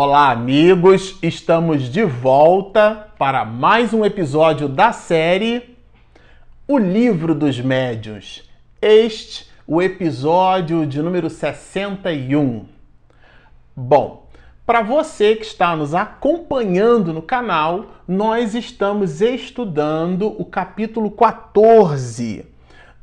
Olá, amigos! Estamos de volta para mais um episódio da série O Livro dos Médiuns. Este, o episódio de número 61. Bom, para você que está nos acompanhando no canal, nós estamos estudando o capítulo 14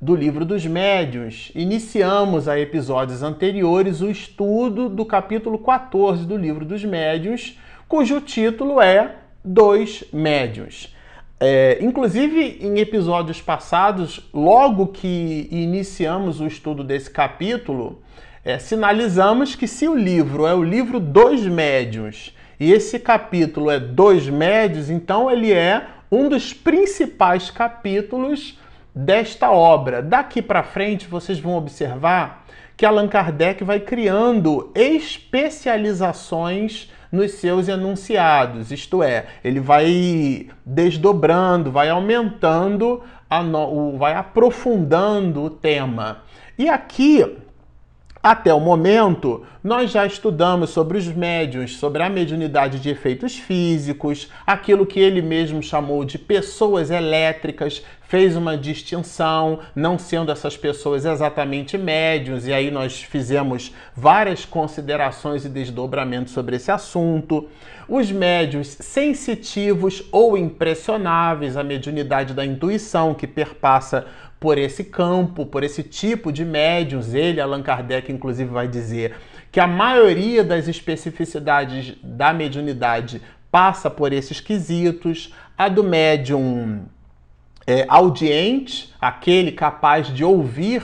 do Livro dos Médiuns. Iniciamos a episódios anteriores o estudo do capítulo 14 do Livro dos Médiuns, cujo título é Dois Médiuns. É, inclusive, em episódios passados, logo que iniciamos o estudo desse capítulo, é, sinalizamos que se o livro é o livro dos médiuns e esse capítulo é dois médios, então ele é um dos principais capítulos desta obra. Daqui para frente vocês vão observar que Allan Kardec vai criando especializações nos seus enunciados, isto é, ele vai desdobrando, vai aumentando, no... vai aprofundando o tema. E aqui até o momento, nós já estudamos sobre os médiuns, sobre a mediunidade de efeitos físicos, aquilo que ele mesmo chamou de pessoas elétricas, fez uma distinção, não sendo essas pessoas exatamente médiuns, e aí nós fizemos várias considerações e desdobramentos sobre esse assunto. Os médiuns sensitivos ou impressionáveis, a mediunidade da intuição que perpassa por esse campo, por esse tipo de médiums. Ele, Allan Kardec, inclusive, vai dizer que a maioria das especificidades da mediunidade passa por esses quesitos. A do médium é, audiente, aquele capaz de ouvir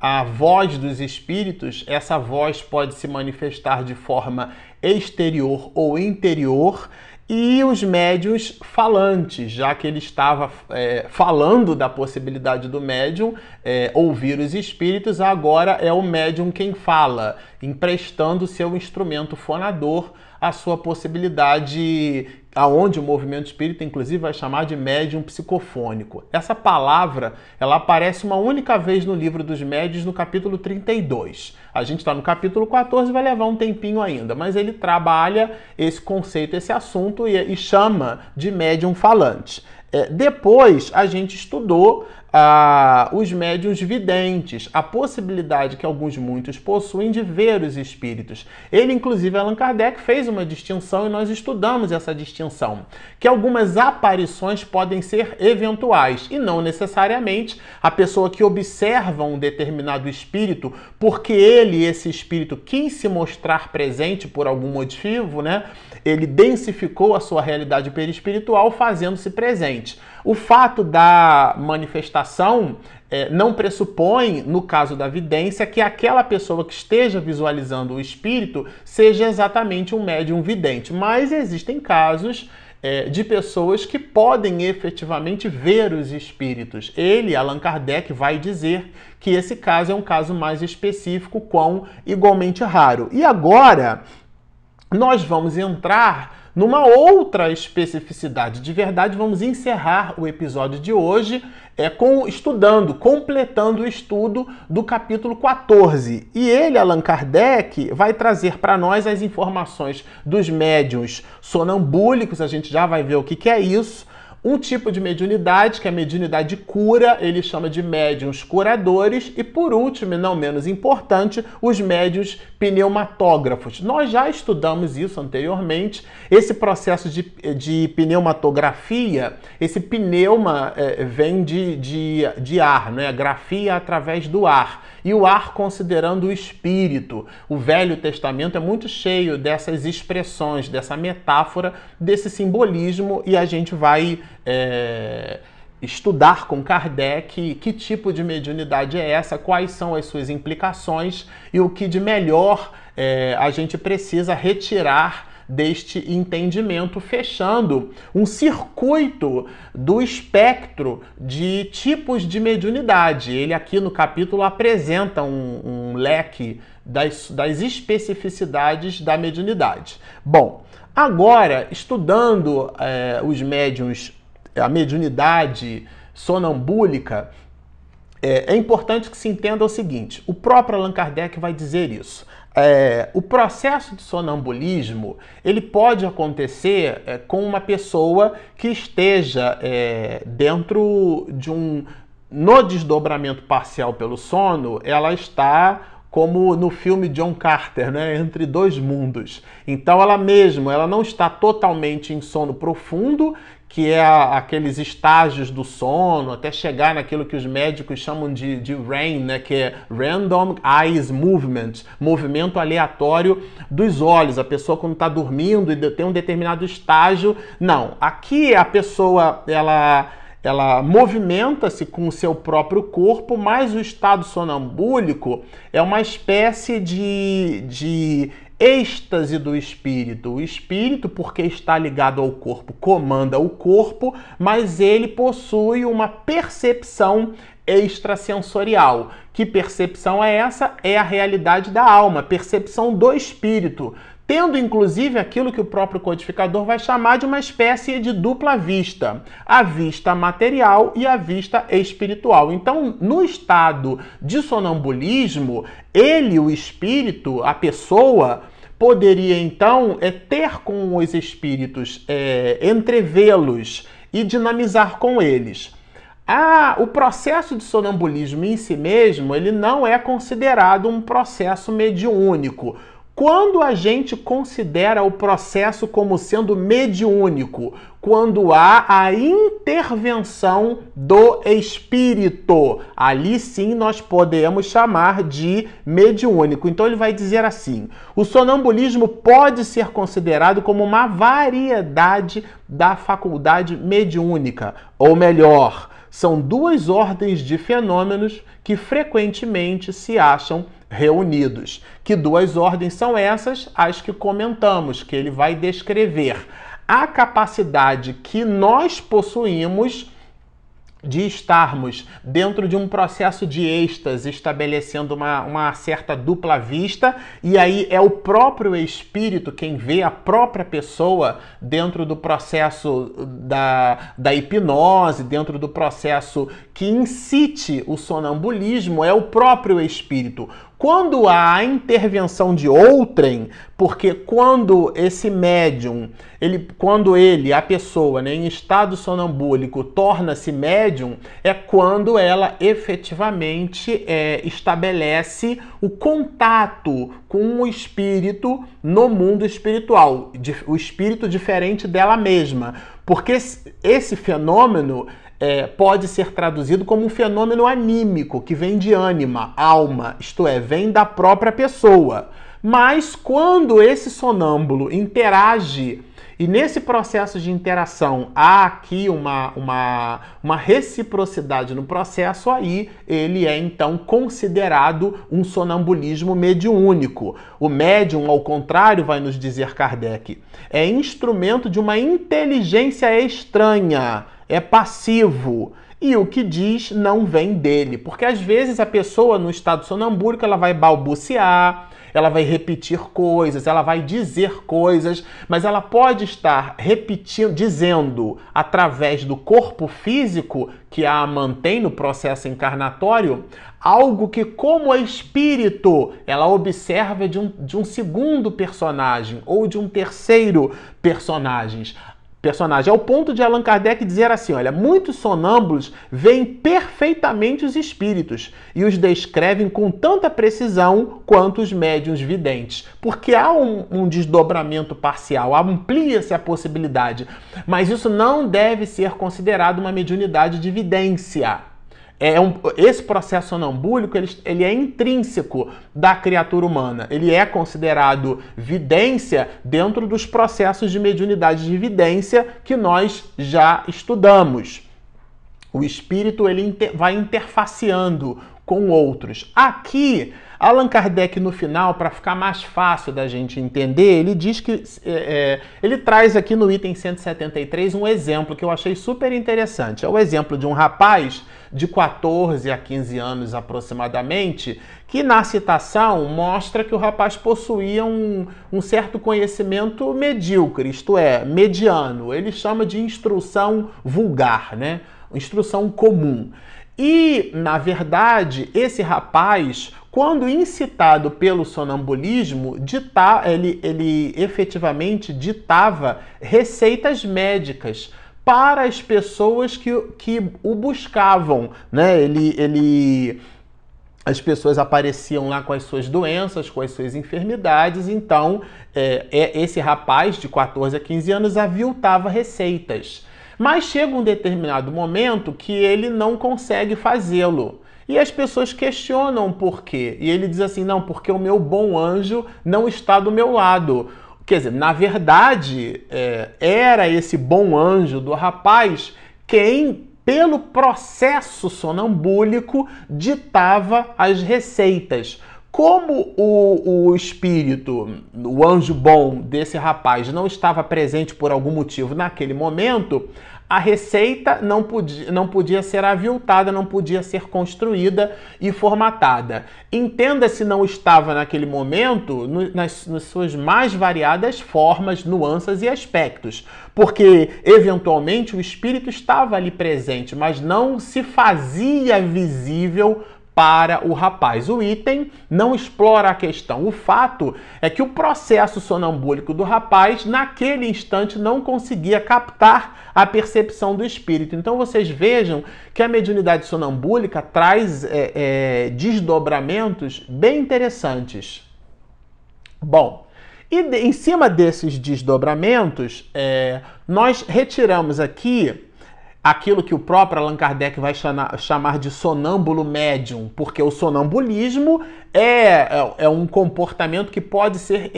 a voz dos espíritos, essa voz pode se manifestar de forma exterior ou interior e os médios falantes, já que ele estava é, falando da possibilidade do médium é, ouvir os espíritos, agora é o médium quem fala, emprestando seu instrumento fonador à sua possibilidade aonde o movimento espírita inclusive vai chamar de médium psicofônico. Essa palavra, ela aparece uma única vez no livro dos médios no capítulo 32. A gente está no capítulo 14, vai levar um tempinho ainda, mas ele trabalha esse conceito, esse assunto e, e chama de médium falante. É, depois a gente estudou ah, os médiuns videntes, a possibilidade que alguns muitos possuem de ver os espíritos. Ele, inclusive, Allan Kardec, fez uma distinção e nós estudamos essa distinção, que algumas aparições podem ser eventuais e não necessariamente a pessoa que observa um determinado espírito, porque ele, esse espírito, quis se mostrar presente por algum motivo, né? Ele densificou a sua realidade perispiritual fazendo-se presente. O fato da manifestação é, não pressupõe, no caso da vidência, que aquela pessoa que esteja visualizando o espírito seja exatamente um médium vidente. Mas existem casos é, de pessoas que podem efetivamente ver os espíritos. Ele, Allan Kardec, vai dizer que esse caso é um caso mais específico, quão igualmente raro. E agora nós vamos entrar numa outra especificidade. De verdade, vamos encerrar o episódio de hoje é, com estudando, completando o estudo do capítulo 14. E ele, Allan Kardec, vai trazer para nós as informações dos médiuns sonambúlicos, a gente já vai ver o que, que é isso, um tipo de mediunidade, que é a mediunidade de cura, ele chama de médiums curadores. E por último, e não menos importante, os médiums pneumatógrafos. Nós já estudamos isso anteriormente. Esse processo de, de pneumatografia, esse pneuma é, vem de, de, de ar, né? grafia através do ar e o ar considerando o espírito. O Velho Testamento é muito cheio dessas expressões, dessa metáfora, desse simbolismo, e a gente vai. É estudar com Kardec que tipo de mediunidade é essa, quais são as suas implicações e o que de melhor é, a gente precisa retirar deste entendimento, fechando um circuito do espectro de tipos de mediunidade. Ele aqui no capítulo apresenta um, um leque das, das especificidades da mediunidade. Bom, agora, estudando é, os médiums, a mediunidade sonambúlica, é, é, importante que se entenda o seguinte: o próprio Allan Kardec vai dizer isso. É, o processo de sonambulismo ele pode acontecer é, com uma pessoa que esteja é, dentro de um no desdobramento parcial pelo sono, ela está como no filme John Carter, né, entre dois mundos. Então ela mesma, ela não está totalmente em sono profundo, que é a, aqueles estágios do sono, até chegar naquilo que os médicos chamam de, de RAIN, né, que é Random Eyes Movement, movimento aleatório dos olhos. A pessoa quando está dormindo e tem um determinado estágio, não. Aqui a pessoa ela ela movimenta-se com o seu próprio corpo, mas o estado sonambúlico é uma espécie de, de êxtase do espírito. O espírito, porque está ligado ao corpo, comanda o corpo, mas ele possui uma percepção extrasensorial. Que percepção é essa? É a realidade da alma, percepção do espírito tendo inclusive aquilo que o próprio codificador vai chamar de uma espécie de dupla vista, a vista material e a vista espiritual. Então, no estado de sonambulismo, ele, o espírito, a pessoa, poderia então é, ter com os espíritos, é, entrevê-los e dinamizar com eles. Ah, o processo de sonambulismo em si mesmo, ele não é considerado um processo mediúnico. Quando a gente considera o processo como sendo mediúnico, quando há a intervenção do espírito, ali sim nós podemos chamar de mediúnico. Então ele vai dizer assim: o sonambulismo pode ser considerado como uma variedade da faculdade mediúnica, ou melhor, são duas ordens de fenômenos que frequentemente se acham reunidos. Que duas ordens são essas? As que comentamos, que ele vai descrever a capacidade que nós possuímos de estarmos dentro de um processo de êxtase, estabelecendo uma, uma certa dupla vista, e aí é o próprio espírito quem vê a própria pessoa dentro do processo da, da hipnose, dentro do processo que incite o sonambulismo, é o próprio espírito. Quando há intervenção de outrem, porque quando esse médium, ele, quando ele, a pessoa, né, em estado sonambúlico, torna-se médium, é quando ela efetivamente é, estabelece o contato com o espírito no mundo espiritual, o espírito diferente dela mesma. Porque esse fenômeno é, pode ser traduzido como um fenômeno anímico, que vem de ânima, alma, isto é, vem da própria pessoa. Mas quando esse sonâmbulo interage, e nesse processo de interação há aqui uma, uma, uma reciprocidade no processo, aí ele é então considerado um sonambulismo mediúnico. O médium, ao contrário, vai nos dizer Kardec, é instrumento de uma inteligência estranha é passivo. E o que diz não vem dele. Porque às vezes a pessoa no estado sonambúrico ela vai balbuciar, ela vai repetir coisas, ela vai dizer coisas, mas ela pode estar repetindo, dizendo através do corpo físico que a mantém no processo encarnatório, algo que, como espírito, ela observa de um, de um segundo personagem ou de um terceiro personagem personagem, ao ponto de Allan Kardec dizer assim: olha, muitos sonâmbulos veem perfeitamente os espíritos e os descrevem com tanta precisão quanto os médiuns videntes, porque há um, um desdobramento parcial, amplia-se a possibilidade, mas isso não deve ser considerado uma mediunidade de vidência é um, esse processo sonambúlico ele, ele é intrínseco da criatura humana. Ele é considerado vidência dentro dos processos de mediunidade de vidência que nós já estudamos. O espírito ele inter, vai interfaceando com outros. Aqui Allan Kardec, no final, para ficar mais fácil da gente entender, ele diz que. É, é, ele traz aqui no item 173 um exemplo que eu achei super interessante. É o exemplo de um rapaz de 14 a 15 anos aproximadamente, que na citação mostra que o rapaz possuía um, um certo conhecimento medíocre, isto é, mediano. Ele chama de instrução vulgar, né? Instrução comum. E, na verdade, esse rapaz, quando incitado pelo sonambulismo, dita, ele, ele efetivamente ditava receitas médicas para as pessoas que, que o buscavam. Né? Ele, ele, as pessoas apareciam lá com as suas doenças, com as suas enfermidades, então é, é, esse rapaz de 14 a 15 anos aviltava receitas. Mas chega um determinado momento que ele não consegue fazê-lo. E as pessoas questionam por quê. E ele diz assim: não, porque o meu bom anjo não está do meu lado. Quer dizer, na verdade, é, era esse bom anjo do rapaz quem, pelo processo sonambúlico, ditava as receitas. Como o, o espírito, o anjo bom desse rapaz não estava presente por algum motivo naquele momento, a receita não podia, não podia ser aviltada, não podia ser construída e formatada. Entenda se não estava naquele momento no, nas, nas suas mais variadas formas, nuances e aspectos, porque eventualmente o espírito estava ali presente, mas não se fazia visível para o rapaz. O item não explora a questão. O fato é que o processo sonambúlico do rapaz, naquele instante, não conseguia captar a percepção do espírito. Então vocês vejam que a mediunidade sonambúlica traz é, é, desdobramentos bem interessantes. Bom, e de, em cima desses desdobramentos, é, nós retiramos aqui aquilo que o próprio Allan Kardec vai chamar de sonâmbulo médium, porque o sonambulismo é, é, é um comportamento que pode ser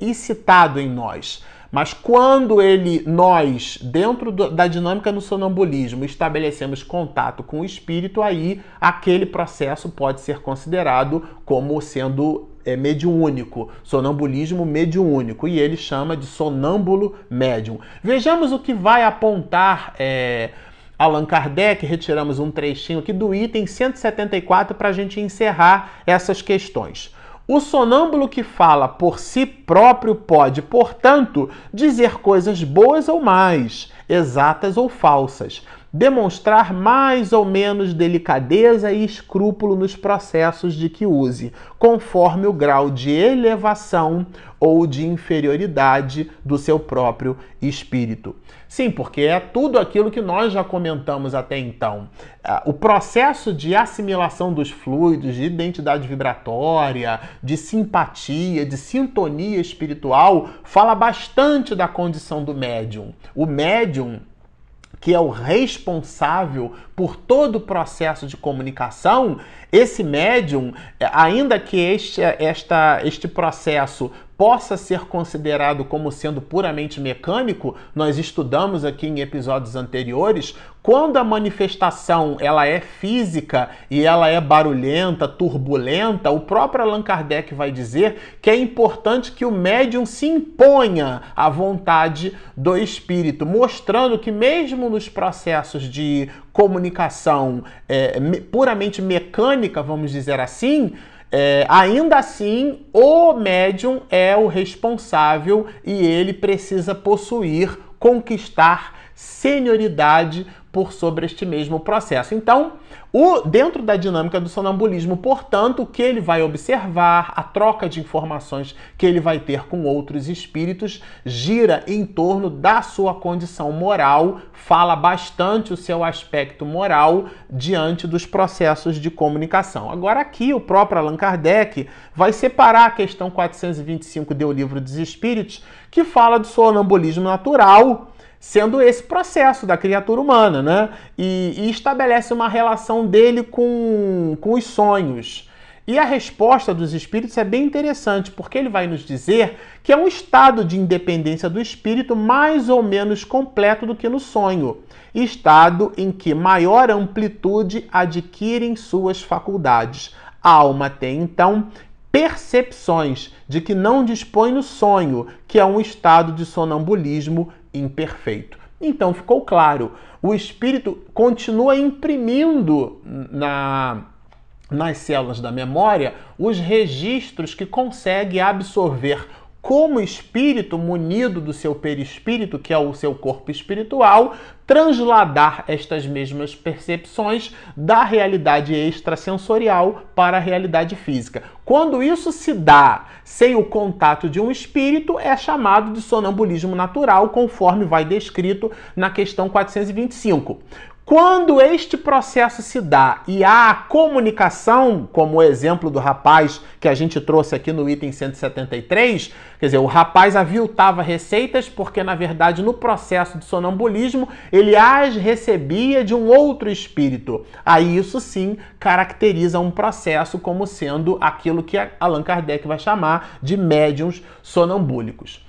incitado em nós. Mas quando ele, nós, dentro da dinâmica do sonambulismo, estabelecemos contato com o espírito, aí aquele processo pode ser considerado como sendo é, mediúnico, sonambulismo mediúnico, e ele chama de sonâmbulo médium. Vejamos o que vai apontar é, Allan Kardec, retiramos um trechinho aqui do item 174 para a gente encerrar essas questões. O sonâmbulo que fala por si próprio pode, portanto, dizer coisas boas ou mais, exatas ou falsas, demonstrar mais ou menos delicadeza e escrúpulo nos processos de que use, conforme o grau de elevação ou de inferioridade do seu próprio espírito. Sim, porque é tudo aquilo que nós já comentamos até então. Ah, o processo de assimilação dos fluidos, de identidade vibratória, de simpatia, de sintonia espiritual, fala bastante da condição do médium. O médium que é o responsável por todo o processo de comunicação, esse médium, ainda que este, esta, este processo possa ser considerado como sendo puramente mecânico, nós estudamos aqui em episódios anteriores, quando a manifestação ela é física e ela é barulhenta, turbulenta, o próprio Allan Kardec vai dizer que é importante que o médium se imponha à vontade do espírito, mostrando que mesmo nos processos de comunicação é, puramente mecânica, vamos dizer assim, é, ainda assim, o médium é o responsável e ele precisa possuir, conquistar senioridade por sobre este mesmo processo. Então, o, dentro da dinâmica do sonambulismo, portanto, o que ele vai observar, a troca de informações que ele vai ter com outros espíritos, gira em torno da sua condição moral, fala bastante o seu aspecto moral diante dos processos de comunicação. Agora, aqui, o próprio Allan Kardec vai separar a questão 425 do Livro dos Espíritos, que fala do sonambulismo natural sendo esse processo da criatura humana, né? E, e, estabelece uma relação dele com, com os sonhos. E a resposta dos espíritos é bem interessante, porque ele vai nos dizer que é um estado de independência do espírito mais ou menos completo do que no sonho, estado em que maior amplitude adquirem suas faculdades. A alma tem então percepções de que não dispõe no sonho, que é um estado de sonambulismo imperfeito. Então ficou claro, o espírito continua imprimindo na nas células da memória os registros que consegue absorver como espírito munido do seu perispírito, que é o seu corpo espiritual, transladar estas mesmas percepções da realidade extrasensorial para a realidade física. Quando isso se dá sem o contato de um espírito, é chamado de sonambulismo natural, conforme vai descrito na questão 425. Quando este processo se dá e há comunicação, como o exemplo do rapaz que a gente trouxe aqui no item 173, quer dizer, o rapaz aviltava receitas porque, na verdade, no processo de sonambulismo, ele as recebia de um outro espírito. Aí isso sim caracteriza um processo como sendo aquilo que Allan Kardec vai chamar de médiums sonambúlicos.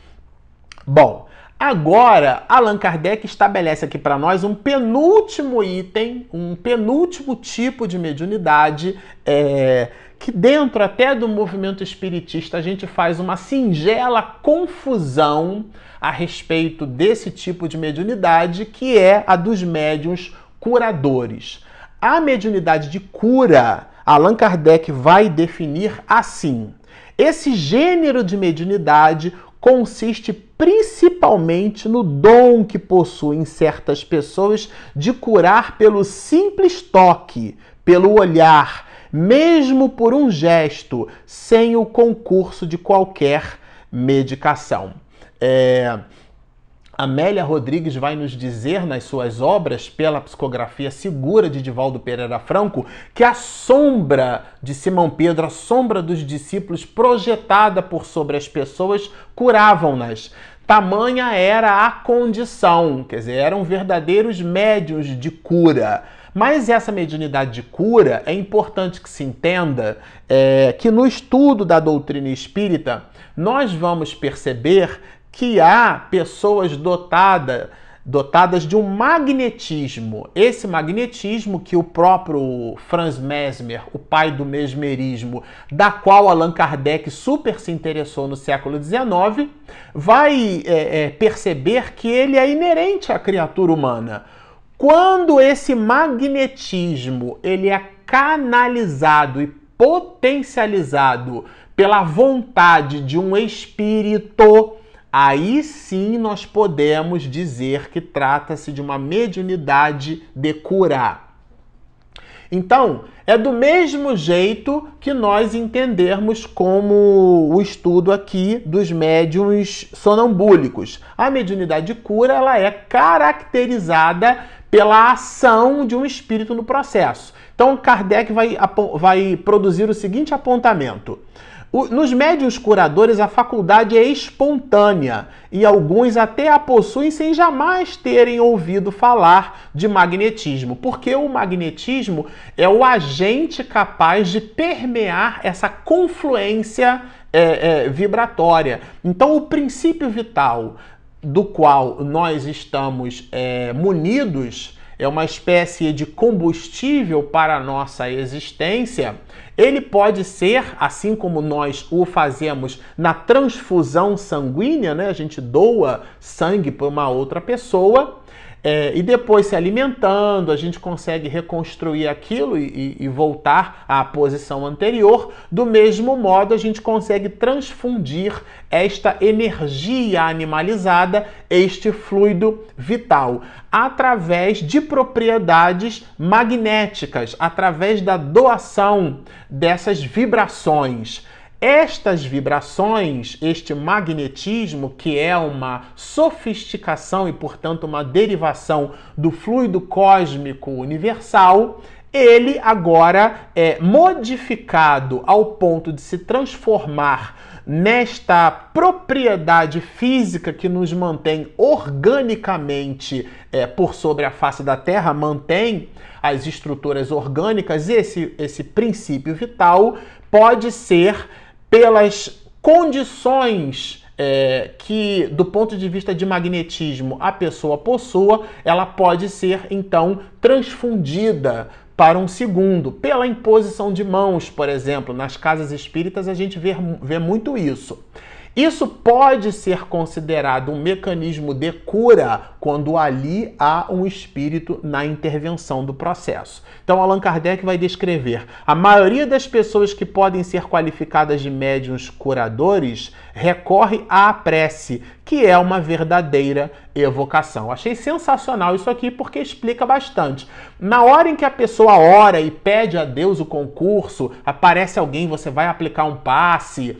Bom, Agora, Allan Kardec estabelece aqui para nós um penúltimo item, um penúltimo tipo de mediunidade, é, que dentro até do movimento espiritista a gente faz uma singela confusão a respeito desse tipo de mediunidade, que é a dos médiuns curadores. A mediunidade de cura, Allan Kardec vai definir assim: esse gênero de mediunidade consiste principalmente no dom que possuem certas pessoas de curar pelo simples toque, pelo olhar, mesmo por um gesto, sem o concurso de qualquer medicação. É, Amélia Rodrigues vai nos dizer nas suas obras, pela psicografia segura de Divaldo Pereira Franco, que a sombra de Simão Pedro, a sombra dos discípulos projetada por sobre as pessoas, curavam-nas. Tamanha era a condição, quer dizer, eram verdadeiros médios de cura. Mas essa mediunidade de cura é importante que se entenda é, que no estudo da doutrina espírita nós vamos perceber que há pessoas dotadas dotadas de um magnetismo. Esse magnetismo que o próprio Franz Mesmer, o pai do mesmerismo, da qual Allan Kardec super se interessou no século XIX, vai é, é, perceber que ele é inerente à criatura humana. Quando esse magnetismo ele é canalizado e potencializado pela vontade de um espírito aí sim nós podemos dizer que trata-se de uma mediunidade de curar. Então, é do mesmo jeito que nós entendermos como o estudo aqui dos médiums sonambúlicos. A mediunidade de cura ela é caracterizada pela ação de um espírito no processo. Então, Kardec vai, vai produzir o seguinte apontamento. Nos médios curadores, a faculdade é espontânea e alguns até a possuem sem jamais terem ouvido falar de magnetismo, porque o magnetismo é o agente capaz de permear essa confluência é, é, vibratória. Então, o princípio vital do qual nós estamos é, munidos é uma espécie de combustível para a nossa existência, ele pode ser, assim como nós o fazemos na transfusão sanguínea, né? A gente doa sangue para uma outra pessoa é, e depois se alimentando, a gente consegue reconstruir aquilo e, e, voltar à posição anterior. Do mesmo modo, a gente consegue transfundir esta energia animalizada, este fluido vital, através de propriedades magnéticas, através da doação dessas vibrações. Estas vibrações, este magnetismo, que é uma sofisticação e, portanto, uma derivação do fluido cósmico universal, ele agora é modificado ao ponto de se transformar nesta propriedade física que nos mantém organicamente é, por sobre a face da Terra, mantém as estruturas orgânicas, esse, esse princípio vital pode ser pelas condições é, que, do ponto de vista de magnetismo, a pessoa possua, ela pode ser então transfundida para um segundo, pela imposição de mãos, por exemplo. Nas casas espíritas a gente vê, vê muito isso. Isso pode ser considerado um mecanismo de cura quando ali há um espírito na intervenção do processo. Então, Allan Kardec vai descrever: a maioria das pessoas que podem ser qualificadas de médiuns curadores recorre à prece, que é uma verdadeira evocação. Achei sensacional isso aqui porque explica bastante. Na hora em que a pessoa ora e pede a Deus o concurso, aparece alguém, você vai aplicar um passe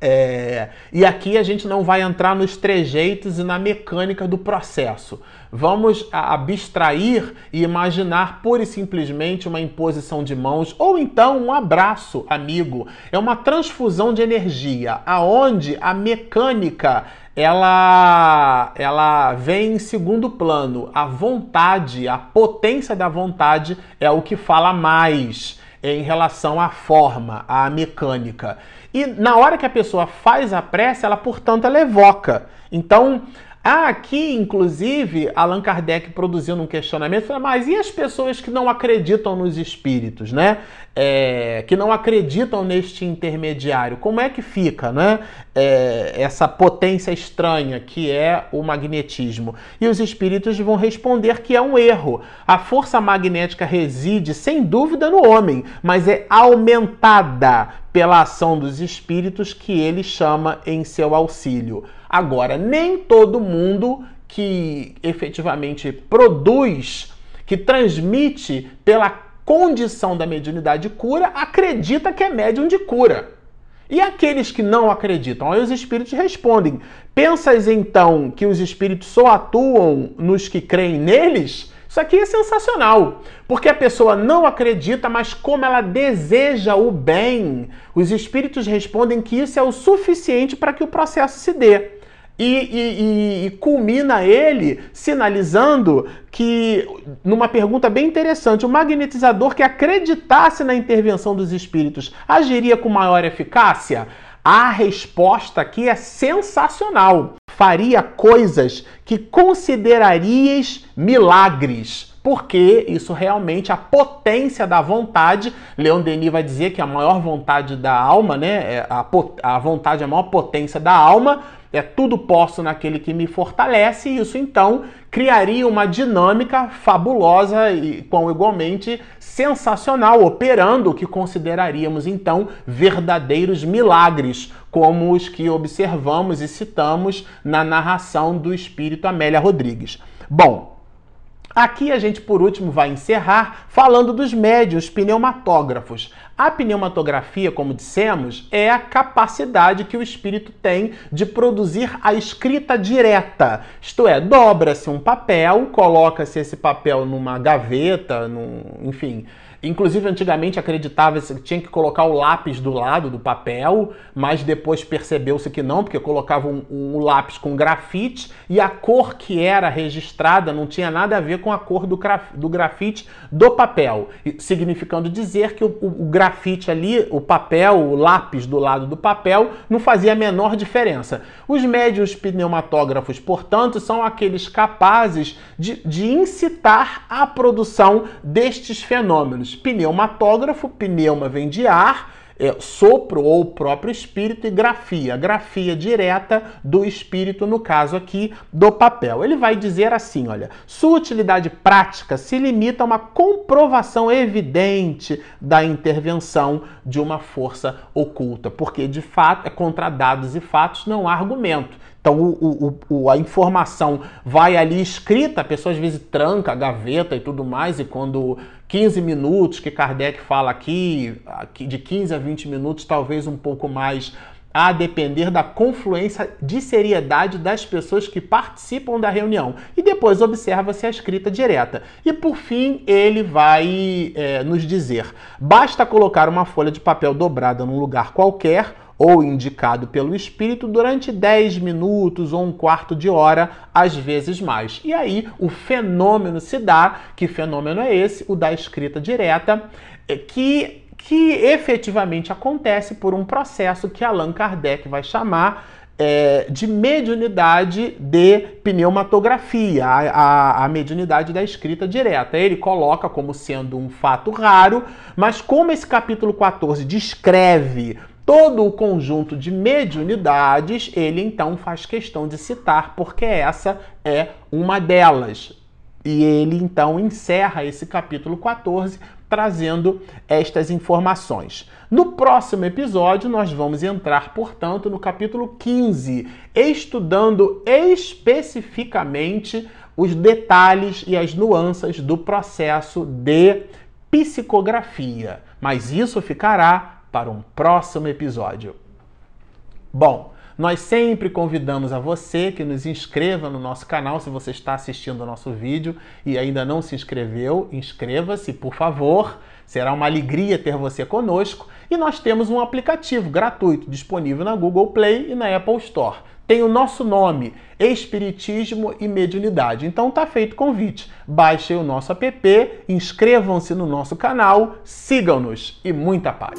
é, e aqui a gente não vai entrar nos trejeitos e na mecânica do processo. Vamos abstrair e imaginar pura e simplesmente uma imposição de mãos ou então um abraço amigo. É uma transfusão de energia, aonde a mecânica ela, ela vem em segundo plano. A vontade, a potência da vontade é o que fala mais em relação à forma, à mecânica. E na hora que a pessoa faz a prece, ela, portanto, ela evoca. Então, Aqui, inclusive, Allan Kardec produziu um questionamento, mas e as pessoas que não acreditam nos espíritos, né? É, que não acreditam neste intermediário, como é que fica, né? É, essa potência estranha que é o magnetismo. E os espíritos vão responder que é um erro. A força magnética reside, sem dúvida, no homem, mas é aumentada pela ação dos espíritos que ele chama em seu auxílio. Agora, nem todo mundo que efetivamente produz, que transmite pela condição da mediunidade de cura, acredita que é médium de cura. E aqueles que não acreditam? Aí os espíritos respondem: Pensas então que os espíritos só atuam nos que creem neles? Isso aqui é sensacional, porque a pessoa não acredita, mas como ela deseja o bem, os espíritos respondem que isso é o suficiente para que o processo se dê. E, e, e, culmina ele sinalizando que, numa pergunta bem interessante, o magnetizador que acreditasse na intervenção dos espíritos agiria com maior eficácia? A resposta aqui é sensacional. Faria coisas que considerarias milagres. Porque isso realmente, a potência da vontade, Leon Denis vai dizer que a maior vontade da alma, né? É a, a vontade a maior potência da alma, é tudo posso naquele que me fortalece, e isso então criaria uma dinâmica fabulosa e com igualmente sensacional, operando o que consideraríamos então verdadeiros milagres, como os que observamos e citamos na narração do espírito Amélia Rodrigues. Bom, Aqui a gente, por último, vai encerrar falando dos médios pneumatógrafos. A pneumatografia, como dissemos, é a capacidade que o espírito tem de produzir a escrita direta. Isto é, dobra-se um papel, coloca-se esse papel numa gaveta, num, enfim, Inclusive, antigamente acreditava que tinha que colocar o lápis do lado do papel, mas depois percebeu-se que não, porque colocava um, um, lápis com grafite e a cor que era registrada não tinha nada a ver com a cor do, graf, do grafite do papel, significando dizer que o, o, o grafite ali, o papel, o lápis do lado do papel, não fazia a menor diferença. Os médios pneumatógrafos, portanto, são aqueles capazes de, de incitar a produção destes fenômenos pneumatógrafo, pneuma vem de ar, é, sopro ou próprio espírito e grafia, grafia direta do espírito, no caso aqui do papel. Ele vai dizer assim: olha, sua utilidade prática se limita a uma comprovação evidente da intervenção de uma força oculta, porque de fato é contra dados e fatos não há argumento. Então o, o, o, a informação vai ali escrita, a pessoa às vezes tranca a gaveta e tudo mais, e quando 15 minutos que Kardec fala aqui, de 15 a 20 minutos, talvez um pouco mais, a depender da confluência de seriedade das pessoas que participam da reunião. E depois observa-se a escrita direta. E por fim, ele vai é, nos dizer: basta colocar uma folha de papel dobrada num lugar qualquer ou indicado pelo espírito durante 10 minutos ou um quarto de hora, às vezes mais. E aí o fenômeno se dá, que fenômeno é esse? O da escrita direta, é que, que efetivamente acontece por um processo que Allan Kardec vai chamar é, de mediunidade de pneumatografia, a, a, a, mediunidade da escrita direta. Ele coloca como sendo um fato raro, mas como esse capítulo 14 descreve todo o conjunto de mediunidades, ele então faz questão de citar, porque essa é uma delas. E ele então encerra esse capítulo 14 trazendo estas informações. No próximo episódio, nós vamos entrar, portanto, no capítulo 15, estudando especificamente os detalhes e as nuances do processo de psicografia. Mas isso ficará para um próximo episódio. Bom, nós sempre convidamos a você que nos inscreva no nosso canal se você está assistindo o nosso vídeo e ainda não se inscreveu, inscreva-se, por favor. Será uma alegria ter você conosco. E nós temos um aplicativo gratuito disponível na Google Play e na Apple Store. Tem o nosso nome, Espiritismo e Mediunidade. Então tá feito o convite. Baixem o nosso app, inscrevam-se no nosso canal, sigam-nos e muita paz.